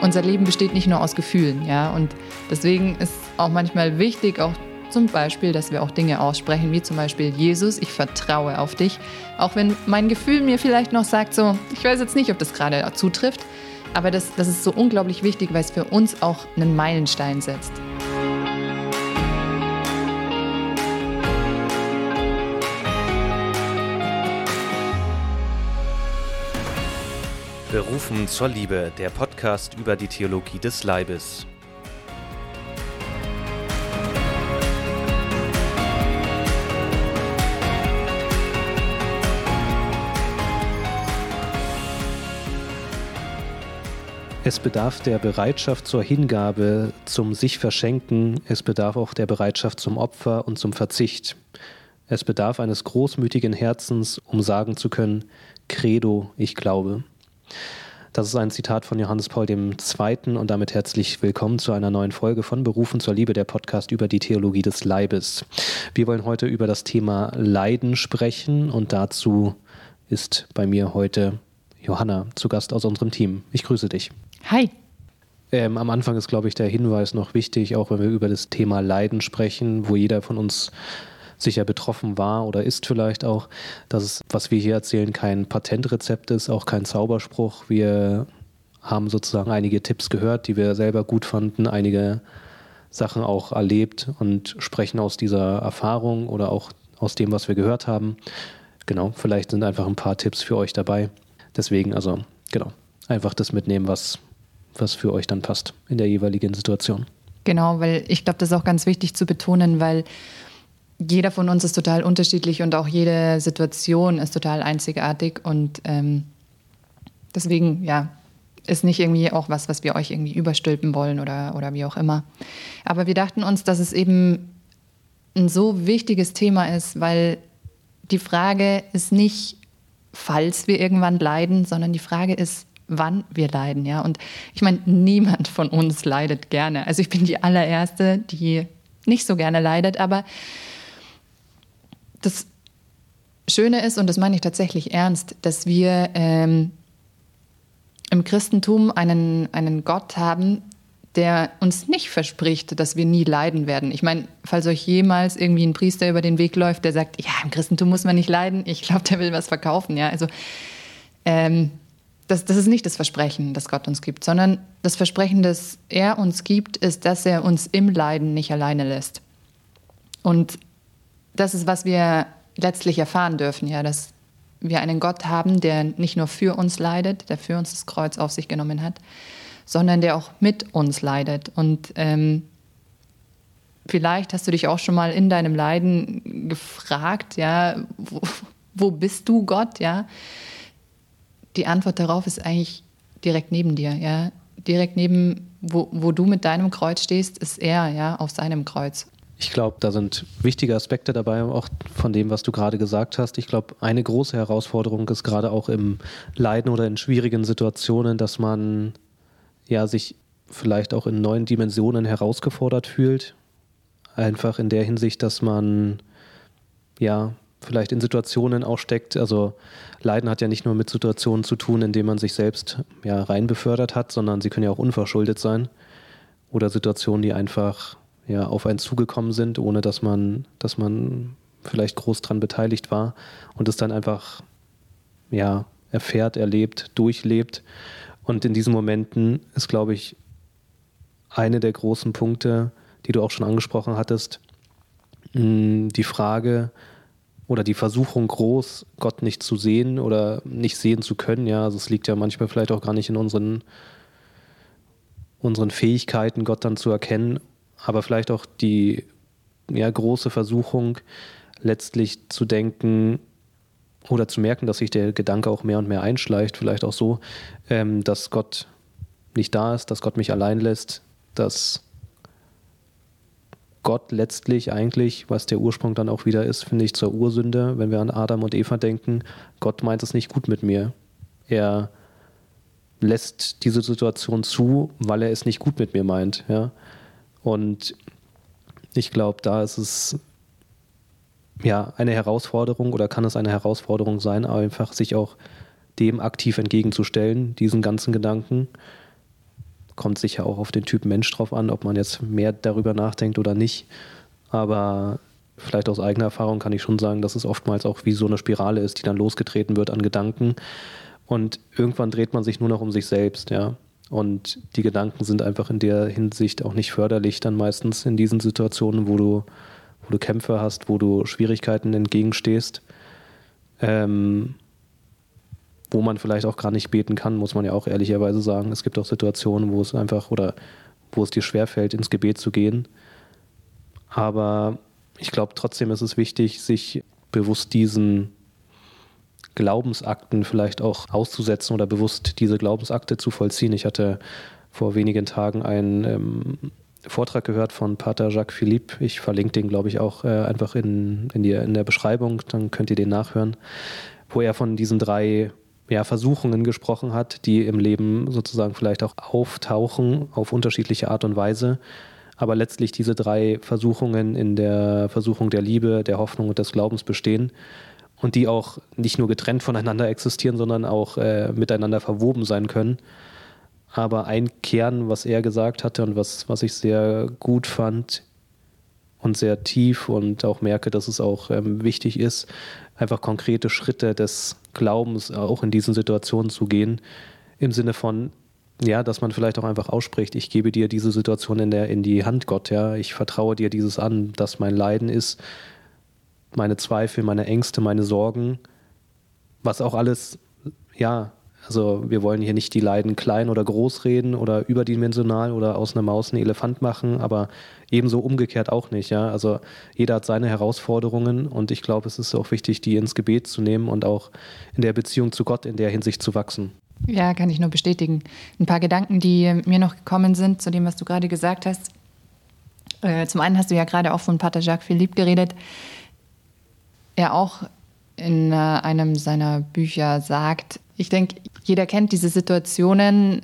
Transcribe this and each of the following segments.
unser Leben besteht nicht nur aus Gefühlen, ja. Und deswegen ist auch manchmal wichtig, auch zum Beispiel, dass wir auch Dinge aussprechen, wie zum Beispiel Jesus, ich vertraue auf dich. Auch wenn mein Gefühl mir vielleicht noch sagt, so, ich weiß jetzt nicht, ob das gerade zutrifft, aber das, das ist so unglaublich wichtig, weil es für uns auch einen Meilenstein setzt. Berufen zur Liebe, der Podcast über die Theologie des Leibes. Es bedarf der Bereitschaft zur Hingabe, zum sich verschenken, es bedarf auch der Bereitschaft zum Opfer und zum Verzicht. Es bedarf eines großmütigen Herzens, um sagen zu können, Credo, ich glaube. Das ist ein Zitat von Johannes Paul II. und damit herzlich willkommen zu einer neuen Folge von Berufen zur Liebe, der Podcast über die Theologie des Leibes. Wir wollen heute über das Thema Leiden sprechen und dazu ist bei mir heute Johanna zu Gast aus unserem Team. Ich grüße dich. Hi. Ähm, am Anfang ist, glaube ich, der Hinweis noch wichtig, auch wenn wir über das Thema Leiden sprechen, wo jeder von uns sicher betroffen war oder ist vielleicht auch, dass es, was wir hier erzählen, kein Patentrezept ist, auch kein Zauberspruch. Wir haben sozusagen einige Tipps gehört, die wir selber gut fanden, einige Sachen auch erlebt und sprechen aus dieser Erfahrung oder auch aus dem, was wir gehört haben. Genau, vielleicht sind einfach ein paar Tipps für euch dabei. Deswegen, also, genau, einfach das mitnehmen, was, was für euch dann passt in der jeweiligen Situation. Genau, weil ich glaube, das ist auch ganz wichtig zu betonen, weil jeder von uns ist total unterschiedlich und auch jede Situation ist total einzigartig und ähm, deswegen, ja, ist nicht irgendwie auch was, was wir euch irgendwie überstülpen wollen oder, oder wie auch immer. Aber wir dachten uns, dass es eben ein so wichtiges Thema ist, weil die Frage ist nicht, falls wir irgendwann leiden, sondern die Frage ist, wann wir leiden, ja. Und ich meine, niemand von uns leidet gerne. Also ich bin die allererste, die nicht so gerne leidet, aber das Schöne ist, und das meine ich tatsächlich ernst, dass wir ähm, im Christentum einen, einen Gott haben, der uns nicht verspricht, dass wir nie leiden werden. Ich meine, falls euch jemals irgendwie ein Priester über den Weg läuft, der sagt, ja, im Christentum muss man nicht leiden, ich glaube, der will was verkaufen. Ja, also ähm, das, das ist nicht das Versprechen, das Gott uns gibt, sondern das Versprechen, das er uns gibt, ist, dass er uns im Leiden nicht alleine lässt. Und das ist, was wir letztlich erfahren dürfen, ja, dass wir einen Gott haben, der nicht nur für uns leidet, der für uns das Kreuz auf sich genommen hat, sondern der auch mit uns leidet. Und ähm, vielleicht hast du dich auch schon mal in deinem Leiden gefragt, ja, wo, wo bist du Gott, ja? die Antwort darauf ist eigentlich direkt neben dir, ja. Direkt neben, wo, wo du mit deinem Kreuz stehst, ist er, ja, auf seinem Kreuz. Ich glaube, da sind wichtige Aspekte dabei, auch von dem, was du gerade gesagt hast. Ich glaube, eine große Herausforderung ist gerade auch im Leiden oder in schwierigen Situationen, dass man ja sich vielleicht auch in neuen Dimensionen herausgefordert fühlt. Einfach in der Hinsicht, dass man ja vielleicht in Situationen auch steckt. Also Leiden hat ja nicht nur mit Situationen zu tun, in denen man sich selbst ja rein befördert hat, sondern sie können ja auch unverschuldet sein. Oder Situationen, die einfach ja auf einen zugekommen sind, ohne dass man, dass man vielleicht groß dran beteiligt war und es dann einfach ja erfährt, erlebt, durchlebt. Und in diesen Momenten ist, glaube ich, eine der großen Punkte, die du auch schon angesprochen hattest, die Frage, oder die Versuchung groß, Gott nicht zu sehen oder nicht sehen zu können. Ja, also es liegt ja manchmal vielleicht auch gar nicht in unseren, unseren Fähigkeiten, Gott dann zu erkennen, aber vielleicht auch die ja, große Versuchung, letztlich zu denken oder zu merken, dass sich der Gedanke auch mehr und mehr einschleicht, vielleicht auch so, ähm, dass Gott nicht da ist, dass Gott mich allein lässt, dass Gott letztlich eigentlich, was der Ursprung dann auch wieder ist, finde ich, zur Ursünde, wenn wir an Adam und Eva denken, Gott meint es nicht gut mit mir. Er lässt diese Situation zu, weil er es nicht gut mit mir meint. Ja? Und ich glaube, da ist es ja eine Herausforderung oder kann es eine Herausforderung sein, einfach sich auch dem aktiv entgegenzustellen, diesen ganzen Gedanken Kommt sicher auch auf den Typ Mensch drauf an, ob man jetzt mehr darüber nachdenkt oder nicht. Aber vielleicht aus eigener Erfahrung kann ich schon sagen, dass es oftmals auch wie so eine Spirale ist, die dann losgetreten wird an Gedanken. Und irgendwann dreht man sich nur noch um sich selbst, ja. Und die Gedanken sind einfach in der Hinsicht auch nicht förderlich, dann meistens in diesen Situationen, wo du, wo du Kämpfe hast, wo du Schwierigkeiten entgegenstehst, ähm, wo man vielleicht auch gar nicht beten kann, muss man ja auch ehrlicherweise sagen. Es gibt auch Situationen, wo es einfach oder wo es dir schwerfällt, ins Gebet zu gehen. Aber ich glaube, trotzdem ist es wichtig, sich bewusst diesen Glaubensakten vielleicht auch auszusetzen oder bewusst diese Glaubensakte zu vollziehen. Ich hatte vor wenigen Tagen einen ähm, Vortrag gehört von Pater Jacques Philippe. Ich verlinke den, glaube ich, auch äh, einfach in, in, die, in der Beschreibung, dann könnt ihr den nachhören, wo er von diesen drei ja, Versuchungen gesprochen hat, die im Leben sozusagen vielleicht auch auftauchen auf unterschiedliche Art und Weise aber letztlich diese drei Versuchungen in der Versuchung der Liebe, der Hoffnung und des Glaubens bestehen und die auch nicht nur getrennt voneinander existieren, sondern auch äh, miteinander verwoben sein können. Aber ein Kern, was er gesagt hatte und was, was ich sehr gut fand und sehr tief und auch merke, dass es auch ähm, wichtig ist, einfach konkrete Schritte des Glaubens auch in diesen Situationen zu gehen, im Sinne von, ja, dass man vielleicht auch einfach ausspricht, ich gebe dir diese Situation in, der, in die Hand, Gott, ja, ich vertraue dir dieses an, dass mein Leiden ist, meine Zweifel, meine Ängste, meine Sorgen, was auch alles, ja, also wir wollen hier nicht die Leiden klein oder groß reden oder überdimensional oder aus einer Maus einen Elefant machen, aber ebenso umgekehrt auch nicht, ja. Also jeder hat seine Herausforderungen und ich glaube, es ist auch wichtig, die ins Gebet zu nehmen und auch in der Beziehung zu Gott in der Hinsicht zu wachsen. Ja, kann ich nur bestätigen. Ein paar Gedanken, die mir noch gekommen sind zu dem, was du gerade gesagt hast. Äh, zum einen hast du ja gerade auch von Pater Jacques Philippe geredet. Er auch in äh, einem seiner Bücher sagt, ich denke, jeder kennt diese Situationen,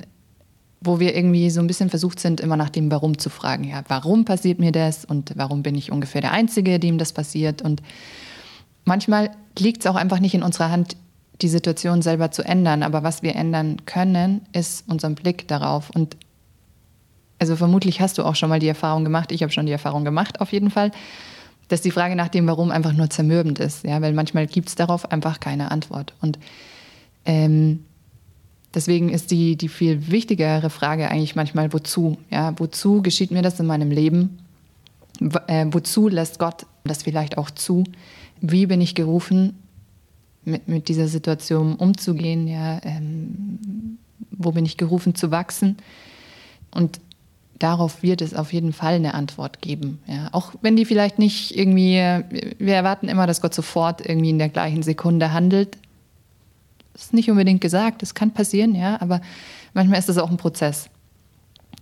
wo wir irgendwie so ein bisschen versucht sind, immer nach dem Warum zu fragen. Ja, warum passiert mir das und warum bin ich ungefähr der Einzige, dem das passiert? Und manchmal liegt es auch einfach nicht in unserer Hand, die Situation selber zu ändern. Aber was wir ändern können, ist unseren Blick darauf. Und also vermutlich hast du auch schon mal die Erfahrung gemacht, ich habe schon die Erfahrung gemacht auf jeden Fall, dass die Frage nach dem Warum einfach nur zermürbend ist. Ja? Weil manchmal gibt es darauf einfach keine Antwort. Und ähm, deswegen ist die, die viel wichtigere Frage eigentlich manchmal, wozu? Ja? Wozu geschieht mir das in meinem Leben? Wo, äh, wozu lässt Gott das vielleicht auch zu? Wie bin ich gerufen, mit, mit dieser Situation umzugehen, ja, ähm, wo bin ich gerufen zu wachsen. Und darauf wird es auf jeden Fall eine Antwort geben. Ja. Auch wenn die vielleicht nicht irgendwie, wir erwarten immer, dass Gott sofort irgendwie in der gleichen Sekunde handelt. Das ist nicht unbedingt gesagt, das kann passieren, ja, aber manchmal ist das auch ein Prozess.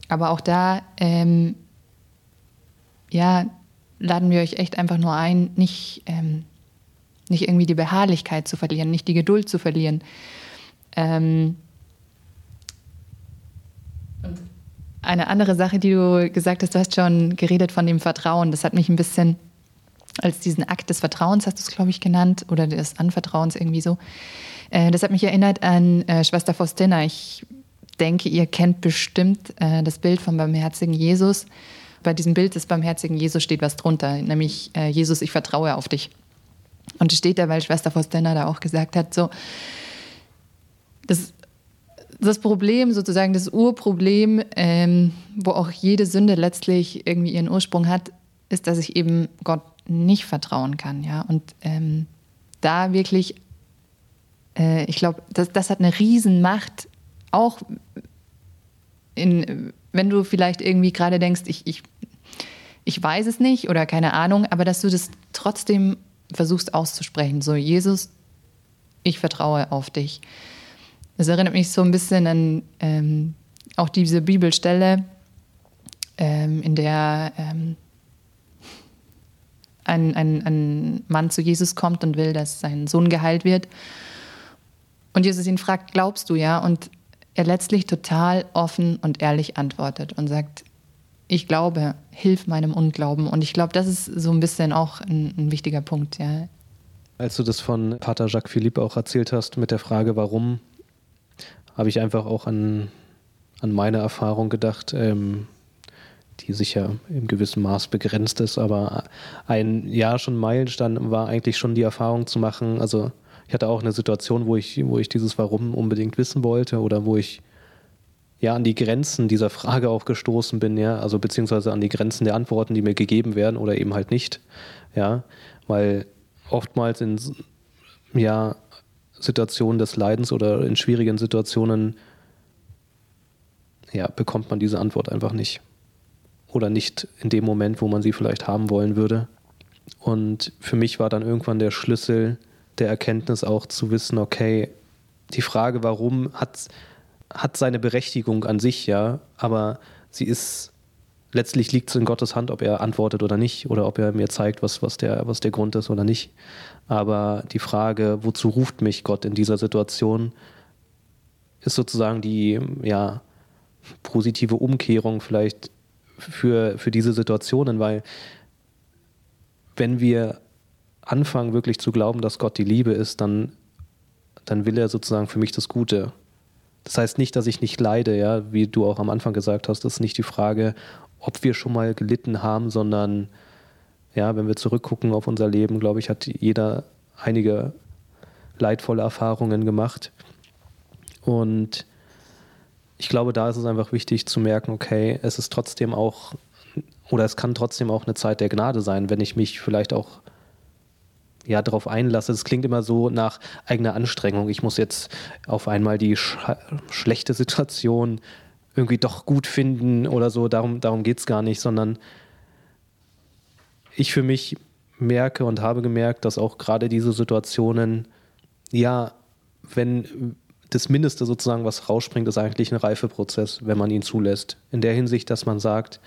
Aber auch da, ähm, ja, laden wir euch echt einfach nur ein, nicht ähm, nicht irgendwie die Beharrlichkeit zu verlieren, nicht die Geduld zu verlieren. Ähm und eine andere Sache, die du gesagt hast, du hast schon geredet von dem Vertrauen. Das hat mich ein bisschen als diesen Akt des Vertrauens, hast du es, glaube ich, genannt, oder des Anvertrauens irgendwie so. Äh, das hat mich erinnert an äh, Schwester Faustina. Ich denke, ihr kennt bestimmt äh, das Bild vom barmherzigen Jesus. Bei diesem Bild des barmherzigen Jesus steht was drunter, nämlich Jesus, ich vertraue auf dich. Und es steht da, weil Schwester Faustina da auch gesagt hat, so, das, das Problem, sozusagen das Urproblem, ähm, wo auch jede Sünde letztlich irgendwie ihren Ursprung hat, ist, dass ich eben Gott nicht vertrauen kann, ja. Und ähm, da wirklich, äh, ich glaube, das, das hat eine Riesenmacht, auch in, wenn du vielleicht irgendwie gerade denkst, ich, ich, ich weiß es nicht oder keine Ahnung, aber dass du das trotzdem versuchst auszusprechen. So, Jesus, ich vertraue auf dich. Das erinnert mich so ein bisschen an ähm, auch diese Bibelstelle, ähm, in der ähm, ein, ein, ein Mann zu Jesus kommt und will, dass sein Sohn geheilt wird. Und Jesus ihn fragt, glaubst du ja? Und er letztlich total offen und ehrlich antwortet und sagt, ich glaube, hilf meinem Unglauben. Und ich glaube, das ist so ein bisschen auch ein, ein, wichtiger Punkt, ja. Als du das von Pater Jacques Philippe auch erzählt hast mit der Frage, warum, habe ich einfach auch an, an meine Erfahrung gedacht, ähm, die sicher im gewissen Maß begrenzt ist, aber ein Jahr schon Meilenstein war eigentlich schon die Erfahrung zu machen. Also ich hatte auch eine Situation, wo ich, wo ich dieses Warum unbedingt wissen wollte oder wo ich ja an die Grenzen dieser Frage auch gestoßen bin, ja, also beziehungsweise an die Grenzen der Antworten, die mir gegeben werden oder eben halt nicht, ja, weil oftmals in ja Situationen des Leidens oder in schwierigen Situationen ja, bekommt man diese Antwort einfach nicht. Oder nicht in dem Moment, wo man sie vielleicht haben wollen würde. Und für mich war dann irgendwann der Schlüssel der Erkenntnis auch zu wissen, okay, die Frage, warum, hat, hat seine Berechtigung an sich, ja, aber sie ist, letztlich liegt es in Gottes Hand, ob er antwortet oder nicht, oder ob er mir zeigt, was, was, der, was der Grund ist oder nicht. Aber die Frage, wozu ruft mich Gott in dieser Situation, ist sozusagen die, ja, positive Umkehrung vielleicht für, für diese Situationen, weil wenn wir anfangen wirklich zu glauben, dass Gott die Liebe ist, dann, dann will er sozusagen für mich das Gute. Das heißt nicht, dass ich nicht leide, ja, wie du auch am Anfang gesagt hast, das ist nicht die Frage, ob wir schon mal gelitten haben, sondern ja, wenn wir zurückgucken auf unser Leben, glaube ich, hat jeder einige leidvolle Erfahrungen gemacht. Und ich glaube, da ist es einfach wichtig zu merken, okay, es ist trotzdem auch, oder es kann trotzdem auch eine Zeit der Gnade sein, wenn ich mich vielleicht auch ja, darauf einlasse. Es klingt immer so nach eigener Anstrengung. Ich muss jetzt auf einmal die sch schlechte Situation irgendwie doch gut finden oder so. Darum, darum geht es gar nicht, sondern ich für mich merke und habe gemerkt, dass auch gerade diese Situationen, ja, wenn das Mindeste sozusagen, was rausspringt, ist eigentlich ein Reifeprozess, wenn man ihn zulässt. In der Hinsicht, dass man sagt,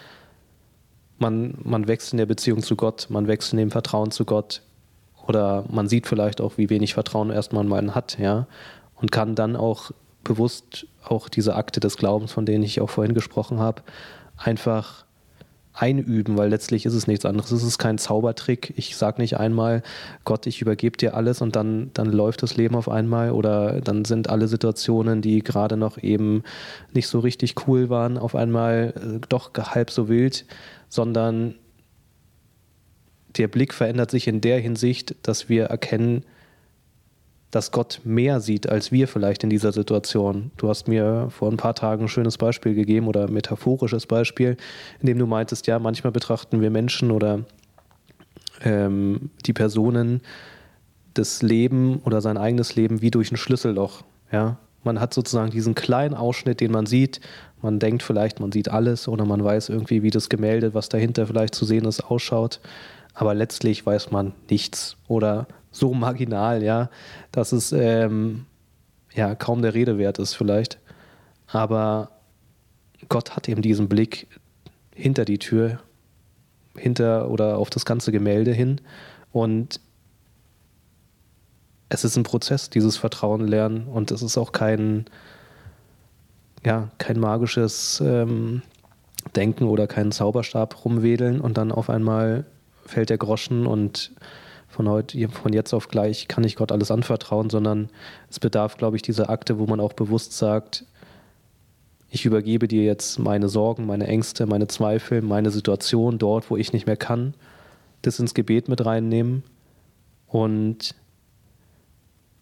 man, man wächst in der Beziehung zu Gott, man wächst in dem Vertrauen zu Gott, oder man sieht vielleicht auch, wie wenig Vertrauen erstmal man hat, ja, und kann dann auch bewusst auch diese Akte des Glaubens, von denen ich auch vorhin gesprochen habe, einfach einüben, weil letztlich ist es nichts anderes. Es ist kein Zaubertrick. Ich sage nicht einmal, Gott, ich übergebe dir alles und dann, dann läuft das Leben auf einmal oder dann sind alle Situationen, die gerade noch eben nicht so richtig cool waren, auf einmal äh, doch halb so wild, sondern der Blick verändert sich in der Hinsicht, dass wir erkennen, dass Gott mehr sieht als wir vielleicht in dieser Situation. Du hast mir vor ein paar Tagen ein schönes Beispiel gegeben oder ein metaphorisches Beispiel, in dem du meintest, ja, manchmal betrachten wir Menschen oder ähm, die Personen das Leben oder sein eigenes Leben wie durch ein Schlüsselloch. Ja? Man hat sozusagen diesen kleinen Ausschnitt, den man sieht. Man denkt vielleicht, man sieht alles oder man weiß irgendwie, wie das Gemälde, was dahinter vielleicht zu sehen ist, ausschaut aber letztlich weiß man nichts oder so marginal, ja, dass es ähm, ja kaum der Rede wert ist vielleicht. Aber Gott hat eben diesen Blick hinter die Tür, hinter oder auf das ganze Gemälde hin und es ist ein Prozess, dieses Vertrauen lernen und es ist auch kein, ja, kein magisches ähm, Denken oder keinen Zauberstab rumwedeln und dann auf einmal fällt der Groschen und von heute, von jetzt auf gleich kann ich Gott alles anvertrauen, sondern es bedarf, glaube ich, dieser Akte, wo man auch bewusst sagt, ich übergebe dir jetzt meine Sorgen, meine Ängste, meine Zweifel, meine Situation dort, wo ich nicht mehr kann, das ins Gebet mit reinnehmen und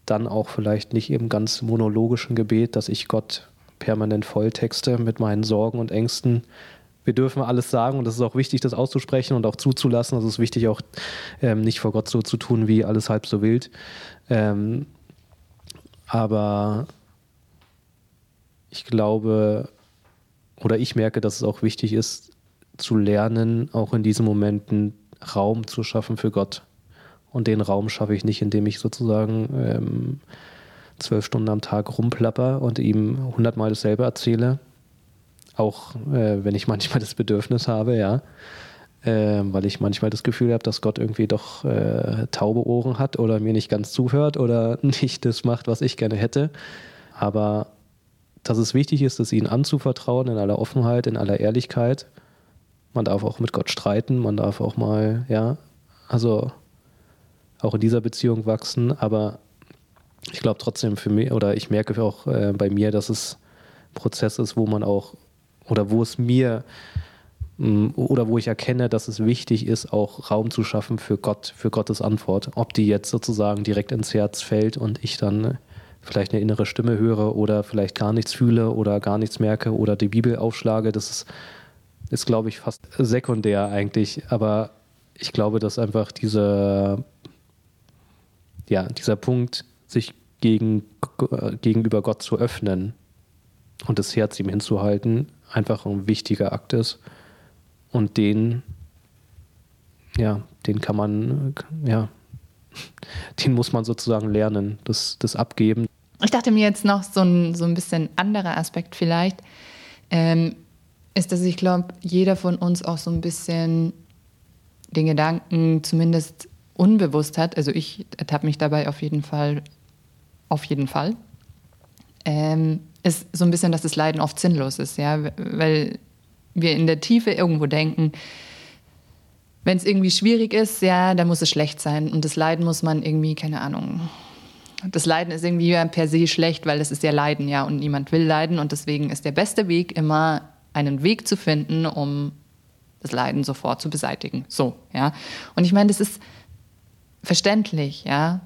dann auch vielleicht nicht im ganz monologischen Gebet, dass ich Gott permanent volltexte mit meinen Sorgen und Ängsten, wir dürfen alles sagen und es ist auch wichtig, das auszusprechen und auch zuzulassen. Also es ist wichtig, auch ähm, nicht vor Gott so zu tun, wie alles halb so wild. Ähm, aber ich glaube oder ich merke, dass es auch wichtig ist, zu lernen, auch in diesen Momenten Raum zu schaffen für Gott. Und den Raum schaffe ich nicht, indem ich sozusagen ähm, zwölf Stunden am Tag rumplapper und ihm hundertmal dasselbe erzähle, auch äh, wenn ich manchmal das Bedürfnis habe, ja. Äh, weil ich manchmal das Gefühl habe, dass Gott irgendwie doch äh, taube Ohren hat oder mir nicht ganz zuhört oder nicht das macht, was ich gerne hätte. Aber dass es wichtig ist, es ihnen anzuvertrauen in aller Offenheit, in aller Ehrlichkeit. Man darf auch mit Gott streiten, man darf auch mal, ja, also auch in dieser Beziehung wachsen, aber ich glaube trotzdem für mich, oder ich merke auch äh, bei mir, dass es Prozess ist, wo man auch oder wo es mir mm, oder wo ich erkenne, dass es wichtig ist, auch Raum zu schaffen für Gott, für Gottes Antwort. Ob die jetzt sozusagen direkt ins Herz fällt und ich dann vielleicht eine innere Stimme höre oder vielleicht gar nichts fühle oder gar nichts merke oder die Bibel aufschlage, das ist, ist glaube ich, fast sekundär eigentlich. Aber ich glaube, dass einfach diese, ja, dieser Punkt, sich gegen, gegenüber Gott zu öffnen und das Herz ihm hinzuhalten, einfach ein wichtiger Akt ist. Und den, ja, den kann man, ja, den muss man sozusagen lernen, das, das Abgeben. Ich dachte mir jetzt noch so ein, so ein bisschen anderer Aspekt vielleicht, ähm, ist, dass ich glaube, jeder von uns auch so ein bisschen den Gedanken zumindest unbewusst hat. Also ich ertappe mich dabei auf jeden Fall, auf jeden Fall. Ähm, ist so ein bisschen, dass das Leiden oft sinnlos ist, ja, weil wir in der Tiefe irgendwo denken, wenn es irgendwie schwierig ist, ja, dann muss es schlecht sein und das Leiden muss man irgendwie, keine Ahnung, das Leiden ist irgendwie per se schlecht, weil es ist ja Leiden, ja, und niemand will leiden und deswegen ist der beste Weg immer einen Weg zu finden, um das Leiden sofort zu beseitigen. So, ja. Und ich meine, das ist verständlich, ja.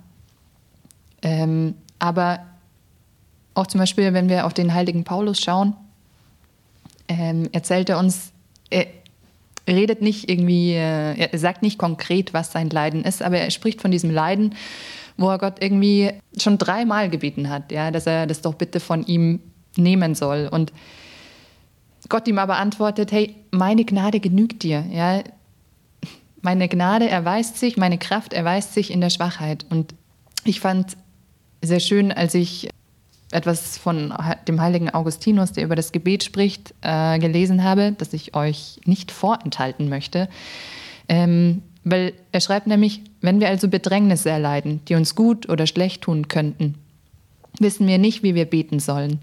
Ähm, aber auch zum Beispiel, wenn wir auf den heiligen Paulus schauen, ähm, erzählt er uns, er redet nicht irgendwie, äh, er sagt nicht konkret, was sein Leiden ist, aber er spricht von diesem Leiden, wo er Gott irgendwie schon dreimal gebeten hat, ja, dass er das doch bitte von ihm nehmen soll. Und Gott ihm aber antwortet, hey, meine Gnade genügt dir, ja. Meine Gnade erweist sich, meine Kraft erweist sich in der Schwachheit. Und ich fand sehr schön, als ich etwas von dem heiligen Augustinus, der über das Gebet spricht, äh, gelesen habe, das ich euch nicht vorenthalten möchte. Ähm, weil er schreibt nämlich, wenn wir also Bedrängnisse erleiden, die uns gut oder schlecht tun könnten, wissen wir nicht, wie wir beten sollen.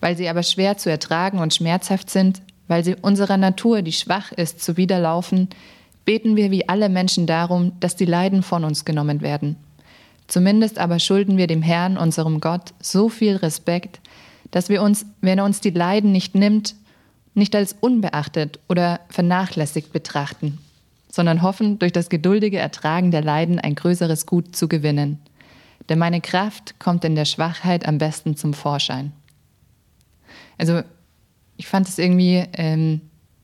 Weil sie aber schwer zu ertragen und schmerzhaft sind, weil sie unserer Natur, die schwach ist, zuwiderlaufen, beten wir wie alle Menschen darum, dass die Leiden von uns genommen werden. Zumindest aber schulden wir dem Herrn, unserem Gott, so viel Respekt, dass wir uns, wenn er uns die Leiden nicht nimmt, nicht als unbeachtet oder vernachlässigt betrachten sondern hoffen, durch das geduldige Ertragen der Leiden ein größeres Gut zu gewinnen. Denn meine Kraft kommt in der Schwachheit am besten zum Vorschein. Also ich fand es irgendwie ähm,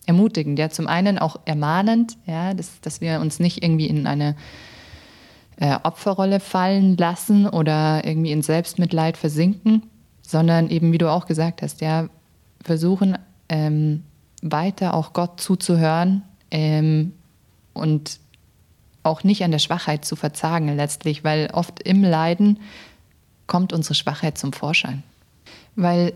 ermutigend, ja, zum einen auch ermahnend, ja, dass, dass wir uns nicht irgendwie in eine äh, Opferrolle fallen lassen oder irgendwie in Selbstmitleid versinken, sondern eben, wie du auch gesagt hast, ja, versuchen ähm, weiter auch Gott zuzuhören, ähm, und auch nicht an der Schwachheit zu verzagen letztlich, weil oft im Leiden kommt unsere Schwachheit zum Vorschein. Weil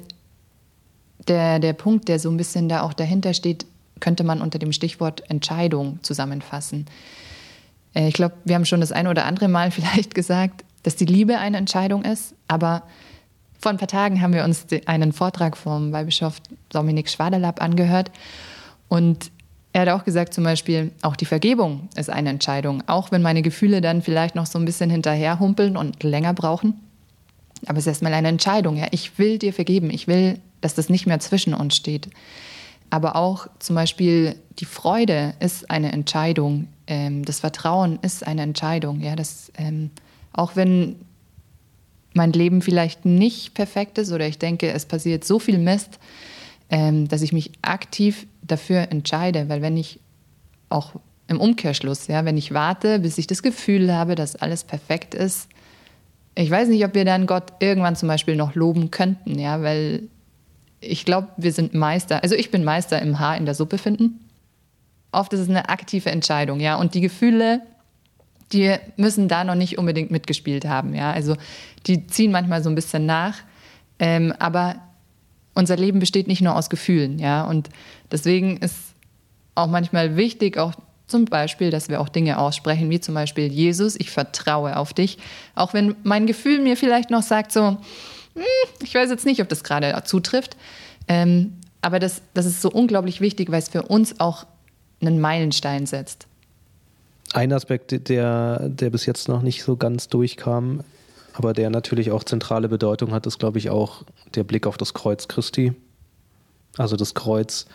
der, der Punkt, der so ein bisschen da auch dahinter steht, könnte man unter dem Stichwort Entscheidung zusammenfassen. Äh, ich glaube, wir haben schon das ein oder andere Mal vielleicht gesagt, dass die Liebe eine Entscheidung ist, aber vor ein paar Tagen haben wir uns einen Vortrag vom Weihbischof Dominik Schwaderlapp angehört und er hat auch gesagt, zum Beispiel, auch die Vergebung ist eine Entscheidung, auch wenn meine Gefühle dann vielleicht noch so ein bisschen hinterherhumpeln und länger brauchen. Aber es ist erstmal eine Entscheidung. Ja, ich will dir vergeben. Ich will, dass das nicht mehr zwischen uns steht. Aber auch zum Beispiel die Freude ist eine Entscheidung. Ähm, das Vertrauen ist eine Entscheidung. Ja, das, ähm, auch wenn mein Leben vielleicht nicht perfekt ist oder ich denke, es passiert so viel Mist, ähm, dass ich mich aktiv dafür entscheide, weil wenn ich auch im Umkehrschluss, ja, wenn ich warte, bis ich das Gefühl habe, dass alles perfekt ist, ich weiß nicht, ob wir dann Gott irgendwann zum Beispiel noch loben könnten, ja, weil ich glaube, wir sind Meister, also ich bin Meister im Haar in der Suppe finden. Oft ist es eine aktive Entscheidung, ja, und die Gefühle, die müssen da noch nicht unbedingt mitgespielt haben, ja, also die ziehen manchmal so ein bisschen nach, ähm, aber unser Leben besteht nicht nur aus Gefühlen, ja. Und deswegen ist auch manchmal wichtig, auch zum Beispiel, dass wir auch Dinge aussprechen, wie zum Beispiel Jesus, ich vertraue auf dich. Auch wenn mein Gefühl mir vielleicht noch sagt, so, hm, ich weiß jetzt nicht, ob das gerade zutrifft. Ähm, aber das, das ist so unglaublich wichtig, weil es für uns auch einen Meilenstein setzt. Ein Aspekt, der, der bis jetzt noch nicht so ganz durchkam, aber der natürlich auch zentrale Bedeutung hat, ist, glaube ich, auch der Blick auf das Kreuz Christi. Also das Kreuz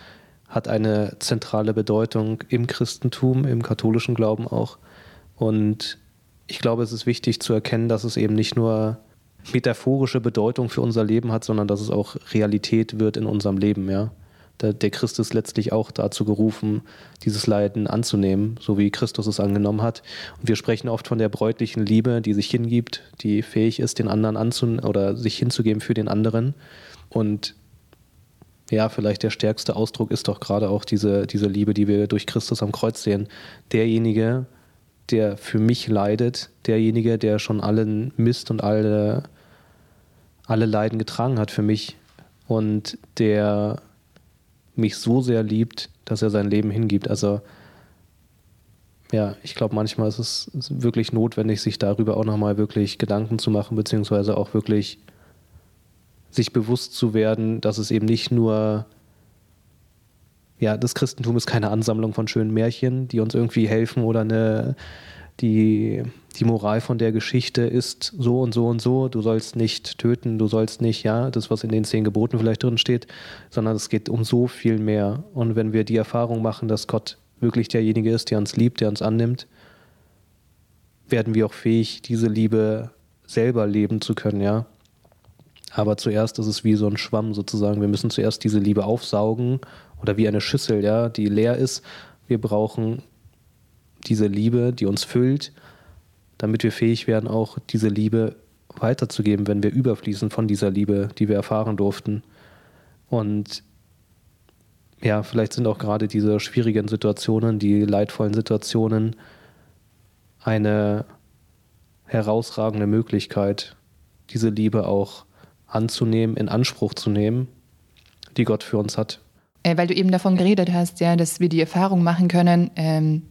hat eine zentrale Bedeutung im Christentum, im katholischen Glauben auch. Und ich glaube, es ist wichtig zu erkennen, dass es eben nicht nur metaphorische Bedeutung für unser Leben hat, sondern dass es auch Realität wird in unserem Leben, ja. Der, der Christ ist letztlich auch dazu gerufen, dieses Leiden anzunehmen, so wie Christus es angenommen hat. Und wir sprechen oft von der bräutlichen Liebe, die sich hingibt, die fähig ist, den anderen anzunehmen oder sich hinzugeben für den anderen. Und ja, vielleicht der stärkste Ausdruck ist doch gerade auch diese, diese Liebe, die wir durch Christus am Kreuz sehen. Derjenige, der für mich leidet, derjenige, der schon allen Mist und alle, alle Leiden getragen hat für mich und der mich so sehr liebt, dass er sein Leben hingibt. Also ja, ich glaube, manchmal ist es wirklich notwendig, sich darüber auch nochmal wirklich Gedanken zu machen, beziehungsweise auch wirklich sich bewusst zu werden, dass es eben nicht nur, ja, das Christentum ist keine Ansammlung von schönen Märchen, die uns irgendwie helfen oder eine, die, die Moral von der Geschichte ist so und so und so, du sollst nicht töten, du sollst nicht, ja, das, was in den zehn Geboten vielleicht drin steht, sondern es geht um so viel mehr. Und wenn wir die Erfahrung machen, dass Gott wirklich derjenige ist, der uns liebt, der uns annimmt, werden wir auch fähig, diese Liebe selber leben zu können, ja. Aber zuerst ist es wie so ein Schwamm sozusagen. Wir müssen zuerst diese Liebe aufsaugen oder wie eine Schüssel, ja, die leer ist. Wir brauchen diese Liebe, die uns füllt, damit wir fähig werden, auch diese Liebe weiterzugeben, wenn wir überfließen von dieser Liebe, die wir erfahren durften. Und ja, vielleicht sind auch gerade diese schwierigen Situationen, die leidvollen Situationen eine herausragende Möglichkeit, diese Liebe auch anzunehmen, in Anspruch zu nehmen, die Gott für uns hat. Äh, weil du eben davon geredet hast, ja, dass wir die Erfahrung machen können, ähm,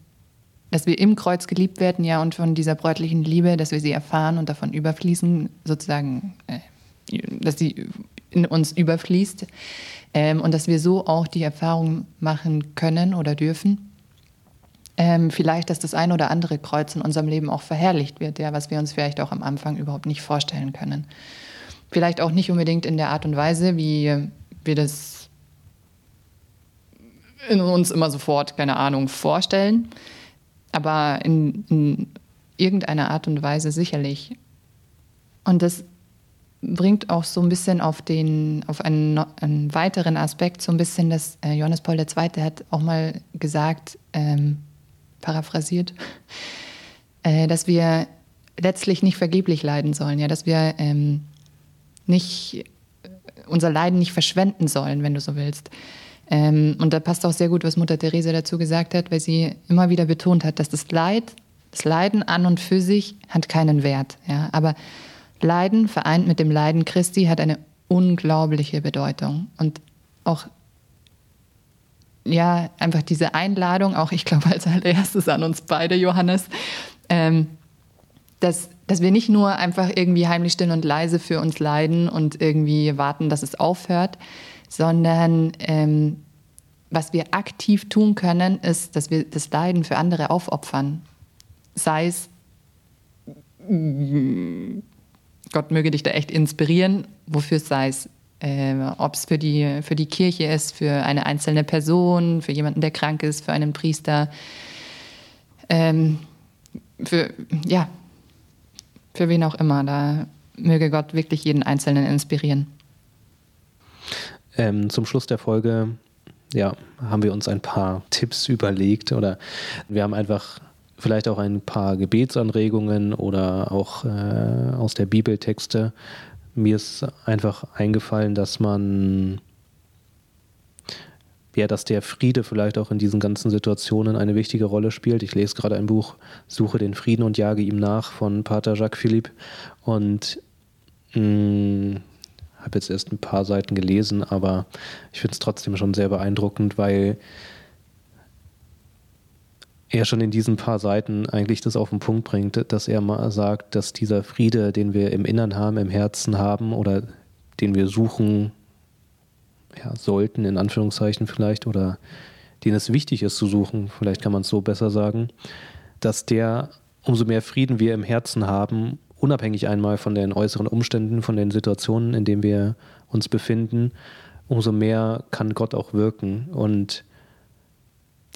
dass wir im Kreuz geliebt werden, ja, und von dieser bräutlichen Liebe, dass wir sie erfahren und davon überfließen, sozusagen, äh, dass sie in uns überfließt ähm, und dass wir so auch die Erfahrung machen können oder dürfen. Ähm, vielleicht, dass das ein oder andere Kreuz in unserem Leben auch verherrlicht wird, ja, was wir uns vielleicht auch am Anfang überhaupt nicht vorstellen können. Vielleicht auch nicht unbedingt in der Art und Weise, wie wir das in uns immer sofort, keine Ahnung, vorstellen, aber in, in irgendeiner Art und Weise sicherlich. Und das bringt auch so ein bisschen auf, den, auf einen, einen weiteren Aspekt, so ein bisschen, dass äh, Johannes Paul II. hat auch mal gesagt, ähm, paraphrasiert, äh, dass wir letztlich nicht vergeblich leiden sollen, ja, dass wir ähm, nicht unser Leiden nicht verschwenden sollen, wenn du so willst. Ähm, und da passt auch sehr gut, was Mutter Therese dazu gesagt hat, weil sie immer wieder betont hat, dass das Leid, das Leiden an und für sich hat keinen Wert. Ja? Aber Leiden vereint mit dem Leiden Christi hat eine unglaubliche Bedeutung. Und auch ja, einfach diese Einladung, auch ich glaube als allererstes an uns beide, Johannes, ähm, dass dass wir nicht nur einfach irgendwie heimlich still und leise für uns leiden und irgendwie warten, dass es aufhört, sondern ähm, was wir aktiv tun können, ist, dass wir das Leiden für andere aufopfern. Sei es, Gott möge dich da echt inspirieren, wofür sei es, äh, ob es für die, für die Kirche ist, für eine einzelne Person, für jemanden, der krank ist, für einen Priester, ähm, für, ja, für wen auch immer. Da möge Gott wirklich jeden Einzelnen inspirieren. Ähm, zum Schluss der Folge ja, haben wir uns ein paar Tipps überlegt oder wir haben einfach vielleicht auch ein paar Gebetsanregungen oder auch äh, aus der Bibeltexte. Mir ist einfach eingefallen, dass man ja, dass der Friede vielleicht auch in diesen ganzen Situationen eine wichtige Rolle spielt. Ich lese gerade ein Buch Suche den Frieden und jage ihm nach von Pater Jacques Philippe und hm, habe jetzt erst ein paar Seiten gelesen, aber ich finde es trotzdem schon sehr beeindruckend, weil er schon in diesen paar Seiten eigentlich das auf den Punkt bringt, dass er mal sagt, dass dieser Friede, den wir im Innern haben, im Herzen haben oder den wir suchen, ja, sollten, in Anführungszeichen vielleicht, oder denen es wichtig ist zu suchen, vielleicht kann man es so besser sagen, dass der, umso mehr Frieden wir im Herzen haben, unabhängig einmal von den äußeren Umständen, von den Situationen, in denen wir uns befinden, umso mehr kann Gott auch wirken. Und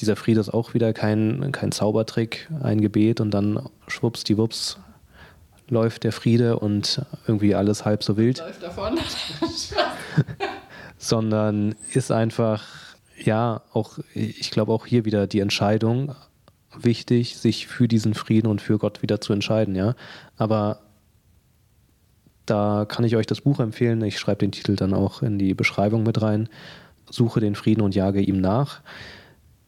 dieser Friede ist auch wieder kein, kein Zaubertrick, ein Gebet und dann schwupps die Wups läuft der Friede und irgendwie alles halb so wild. Läuft davon. Sondern ist einfach, ja, auch, ich glaube auch hier wieder die Entscheidung wichtig, sich für diesen Frieden und für Gott wieder zu entscheiden, ja. Aber da kann ich euch das Buch empfehlen. Ich schreibe den Titel dann auch in die Beschreibung mit rein. Suche den Frieden und jage ihm nach.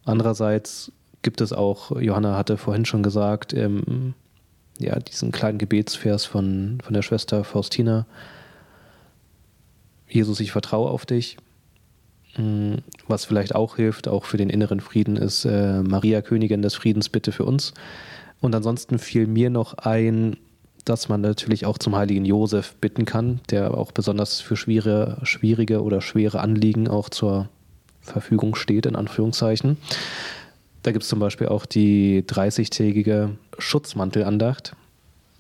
Andererseits gibt es auch, Johanna hatte vorhin schon gesagt, ähm, ja, diesen kleinen Gebetsvers von, von der Schwester Faustina. Jesus, ich vertraue auf dich. Was vielleicht auch hilft, auch für den inneren Frieden, ist äh, Maria, Königin des Friedens, bitte für uns. Und ansonsten fiel mir noch ein, dass man natürlich auch zum heiligen Josef bitten kann, der auch besonders für schwere, schwierige oder schwere Anliegen auch zur Verfügung steht, in Anführungszeichen. Da gibt es zum Beispiel auch die 30-tägige Schutzmantelandacht.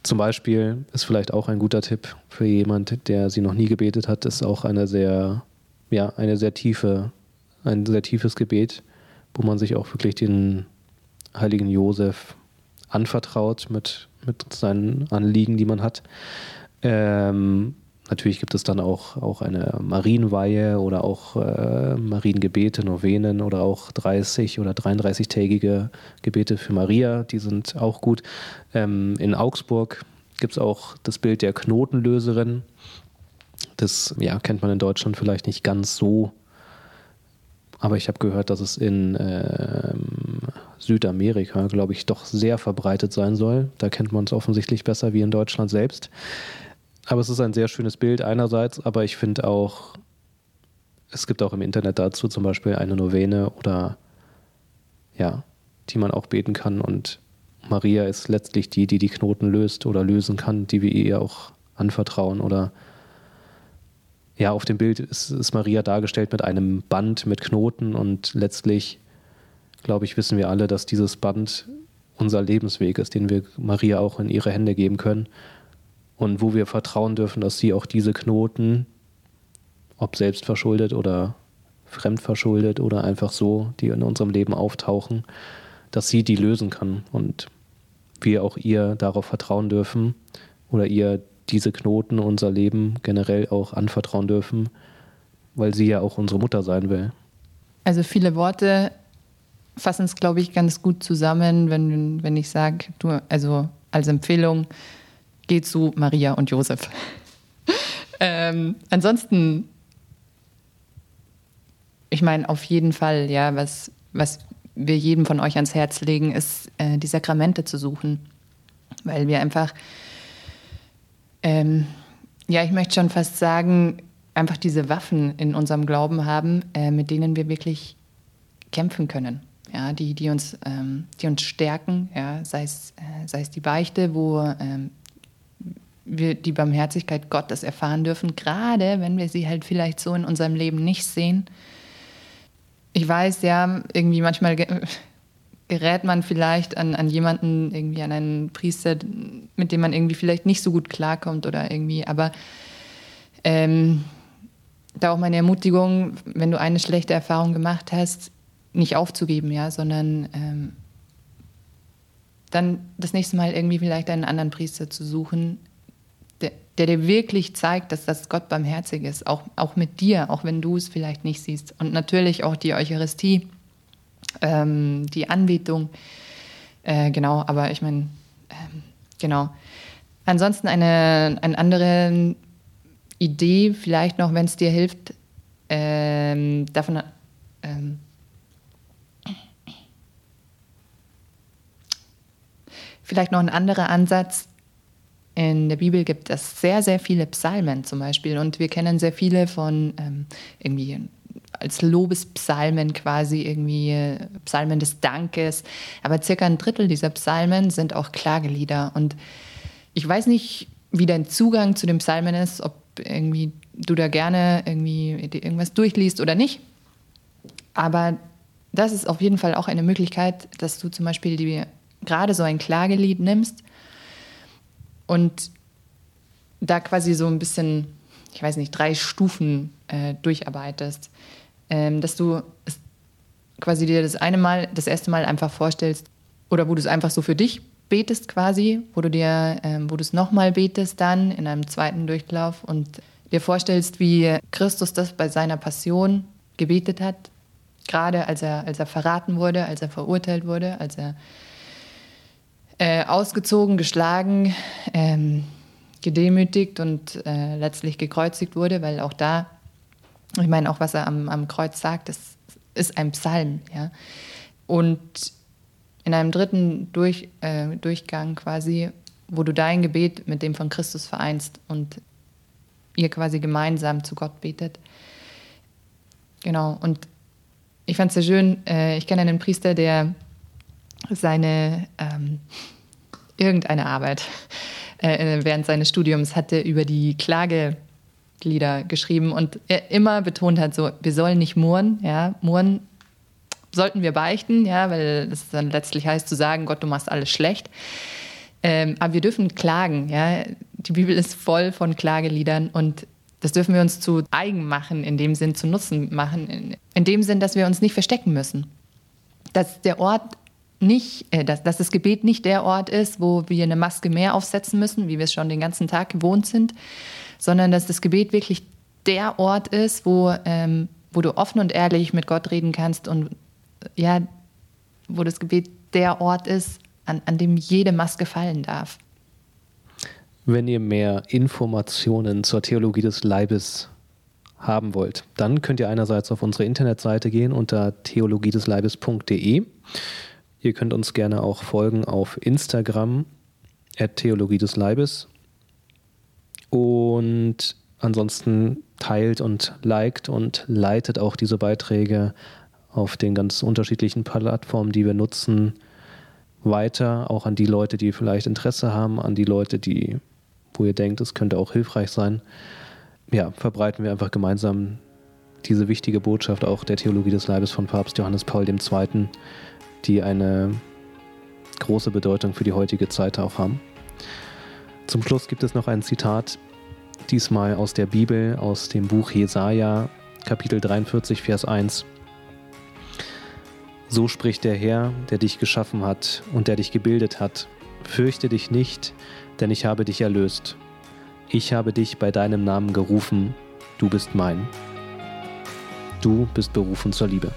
Zum Beispiel ist vielleicht auch ein guter Tipp für jemand, der sie noch nie gebetet hat, ist auch eine sehr, ja, eine sehr tiefe, ein sehr tiefes Gebet, wo man sich auch wirklich den heiligen Josef anvertraut mit mit seinen Anliegen, die man hat. Ähm, natürlich gibt es dann auch, auch eine Marienweihe oder auch äh, Mariengebete, Novenen oder auch 30 oder 33-tägige Gebete für Maria, die sind auch gut. Ähm, in Augsburg gibt es auch das Bild der Knotenlöserin. Das ja, kennt man in Deutschland vielleicht nicht ganz so, aber ich habe gehört, dass es in ähm, Südamerika, glaube ich, doch sehr verbreitet sein soll. Da kennt man es offensichtlich besser wie in Deutschland selbst. Aber es ist ein sehr schönes Bild einerseits, aber ich finde auch, es gibt auch im Internet dazu zum Beispiel eine Novene oder ja, die man auch beten kann. Und Maria ist letztlich die, die die Knoten löst oder lösen kann, die wir ihr auch anvertrauen. Oder ja, auf dem Bild ist, ist Maria dargestellt mit einem Band mit Knoten und letztlich glaube ich, wissen wir alle, dass dieses Band unser Lebensweg ist, den wir Maria auch in ihre Hände geben können. Und wo wir vertrauen dürfen, dass sie auch diese Knoten, ob selbst verschuldet oder fremd verschuldet oder einfach so, die in unserem Leben auftauchen, dass sie die lösen kann. Und wir auch ihr darauf vertrauen dürfen oder ihr diese Knoten unser Leben generell auch anvertrauen dürfen, weil sie ja auch unsere Mutter sein will. Also viele Worte fassen es, glaube ich, ganz gut zusammen, wenn, wenn ich sage, du, also als Empfehlung, geh zu Maria und Josef. ähm, ansonsten, ich meine, auf jeden Fall, ja, was, was wir jedem von euch ans Herz legen, ist, äh, die Sakramente zu suchen. Weil wir einfach, ähm, ja, ich möchte schon fast sagen, einfach diese Waffen in unserem Glauben haben, äh, mit denen wir wirklich kämpfen können ja, die, die, uns, ähm, die uns stärken, ja, sei, es, äh, sei es die Beichte, wo ähm, wir die Barmherzigkeit Gottes erfahren dürfen, gerade wenn wir sie halt vielleicht so in unserem Leben nicht sehen. Ich weiß ja, irgendwie manchmal gerät man vielleicht an, an jemanden, irgendwie an einen Priester, mit dem man irgendwie vielleicht nicht so gut klarkommt oder irgendwie, aber ähm, da auch meine Ermutigung, wenn du eine schlechte Erfahrung gemacht hast, nicht aufzugeben, ja, sondern ähm, dann das nächste Mal irgendwie vielleicht einen anderen Priester zu suchen, der, der dir wirklich zeigt, dass das Gott barmherzig ist, auch, auch mit dir, auch wenn du es vielleicht nicht siehst. Und natürlich auch die Eucharistie, ähm, die Anbetung, äh, genau, aber ich meine, ähm, genau. Ansonsten eine, eine andere Idee, vielleicht noch, wenn es dir hilft, ähm, davon ähm, Vielleicht noch ein anderer Ansatz. In der Bibel gibt es sehr, sehr viele Psalmen zum Beispiel und wir kennen sehr viele von ähm, irgendwie als Lobespsalmen quasi irgendwie äh, Psalmen des Dankes. Aber circa ein Drittel dieser Psalmen sind auch Klagelieder. Und ich weiß nicht, wie dein Zugang zu den Psalmen ist, ob irgendwie du da gerne irgendwie irgendwas durchliest oder nicht. Aber das ist auf jeden Fall auch eine Möglichkeit, dass du zum Beispiel die gerade so ein Klagelied nimmst und da quasi so ein bisschen ich weiß nicht, drei Stufen äh, durcharbeitest. Ähm, dass du quasi dir das eine Mal, das erste Mal einfach vorstellst, oder wo du es einfach so für dich betest quasi, wo du dir, ähm, wo du es nochmal betest dann in einem zweiten Durchlauf und dir vorstellst, wie Christus das bei seiner Passion gebetet hat, gerade als er, als er verraten wurde, als er verurteilt wurde, als er äh, ausgezogen, geschlagen, ähm, gedemütigt und äh, letztlich gekreuzigt wurde, weil auch da, ich meine, auch was er am, am Kreuz sagt, das ist ein Psalm. Ja? Und in einem dritten Durch, äh, Durchgang quasi, wo du dein Gebet mit dem von Christus vereinst und ihr quasi gemeinsam zu Gott betet. Genau, und ich fand es sehr schön, äh, ich kenne einen Priester, der seine ähm, irgendeine Arbeit äh, während seines Studiums hatte über die Klagelieder geschrieben und er immer betont hat, so, wir sollen nicht murren, ja, murren sollten wir beichten, ja, weil das dann letztlich heißt zu sagen, Gott, du machst alles schlecht. Ähm, aber wir dürfen klagen, ja. Die Bibel ist voll von Klageliedern und das dürfen wir uns zu eigen machen, in dem Sinn zu Nutzen machen, in, in dem Sinn, dass wir uns nicht verstecken müssen. Dass der Ort nicht, äh, dass, dass das Gebet nicht der Ort ist, wo wir eine Maske mehr aufsetzen müssen, wie wir es schon den ganzen Tag gewohnt sind, sondern dass das Gebet wirklich der Ort ist, wo, ähm, wo du offen und ehrlich mit Gott reden kannst und ja, wo das Gebet der Ort ist, an, an dem jede Maske fallen darf. Wenn ihr mehr Informationen zur Theologie des Leibes haben wollt, dann könnt ihr einerseits auf unsere Internetseite gehen unter theologiedesleibes.de. Ihr könnt uns gerne auch folgen auf Instagram, at Theologie des Leibes. Und ansonsten teilt und liked und leitet auch diese Beiträge auf den ganz unterschiedlichen Plattformen, die wir nutzen, weiter, auch an die Leute, die vielleicht Interesse haben, an die Leute, die, wo ihr denkt, es könnte auch hilfreich sein. Ja, verbreiten wir einfach gemeinsam diese wichtige Botschaft auch der Theologie des Leibes von Papst Johannes Paul II die eine große Bedeutung für die heutige Zeit auch haben. Zum Schluss gibt es noch ein Zitat, diesmal aus der Bibel, aus dem Buch Jesaja, Kapitel 43, Vers 1. So spricht der Herr, der dich geschaffen hat und der dich gebildet hat. Fürchte dich nicht, denn ich habe dich erlöst. Ich habe dich bei deinem Namen gerufen, du bist mein. Du bist berufen zur Liebe.